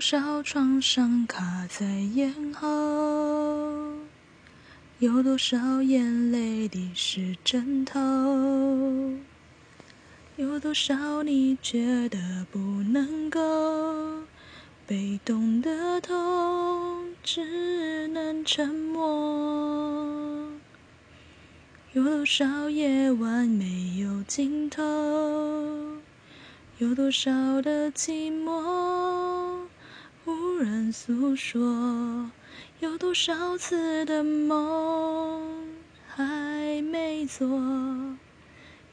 多少创伤卡在咽喉？有多少眼泪滴湿枕头？有多少你觉得不能够？被动的痛，只能沉默。有多少夜晚没有尽头？有多少的寂寞人诉说？有多少次的梦还没做，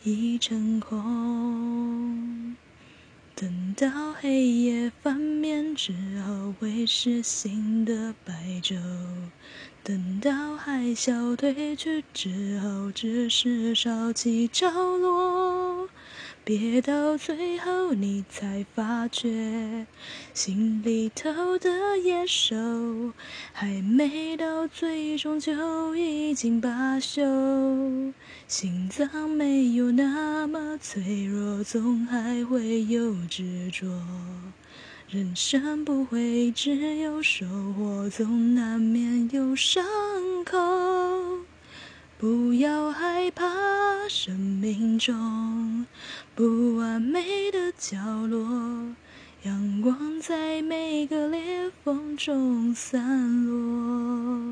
已成空。等到黑夜翻面之后，会是新的白昼；等到海啸退去之后，只是潮起潮落。别到最后，你才发觉，心里头的野兽还没到最终就已经罢休。心脏没有那么脆弱，总还会有执着。人生不会只有收获，总难免有伤口。不要害怕生命中不完美的角落，阳光在每个裂缝中散落。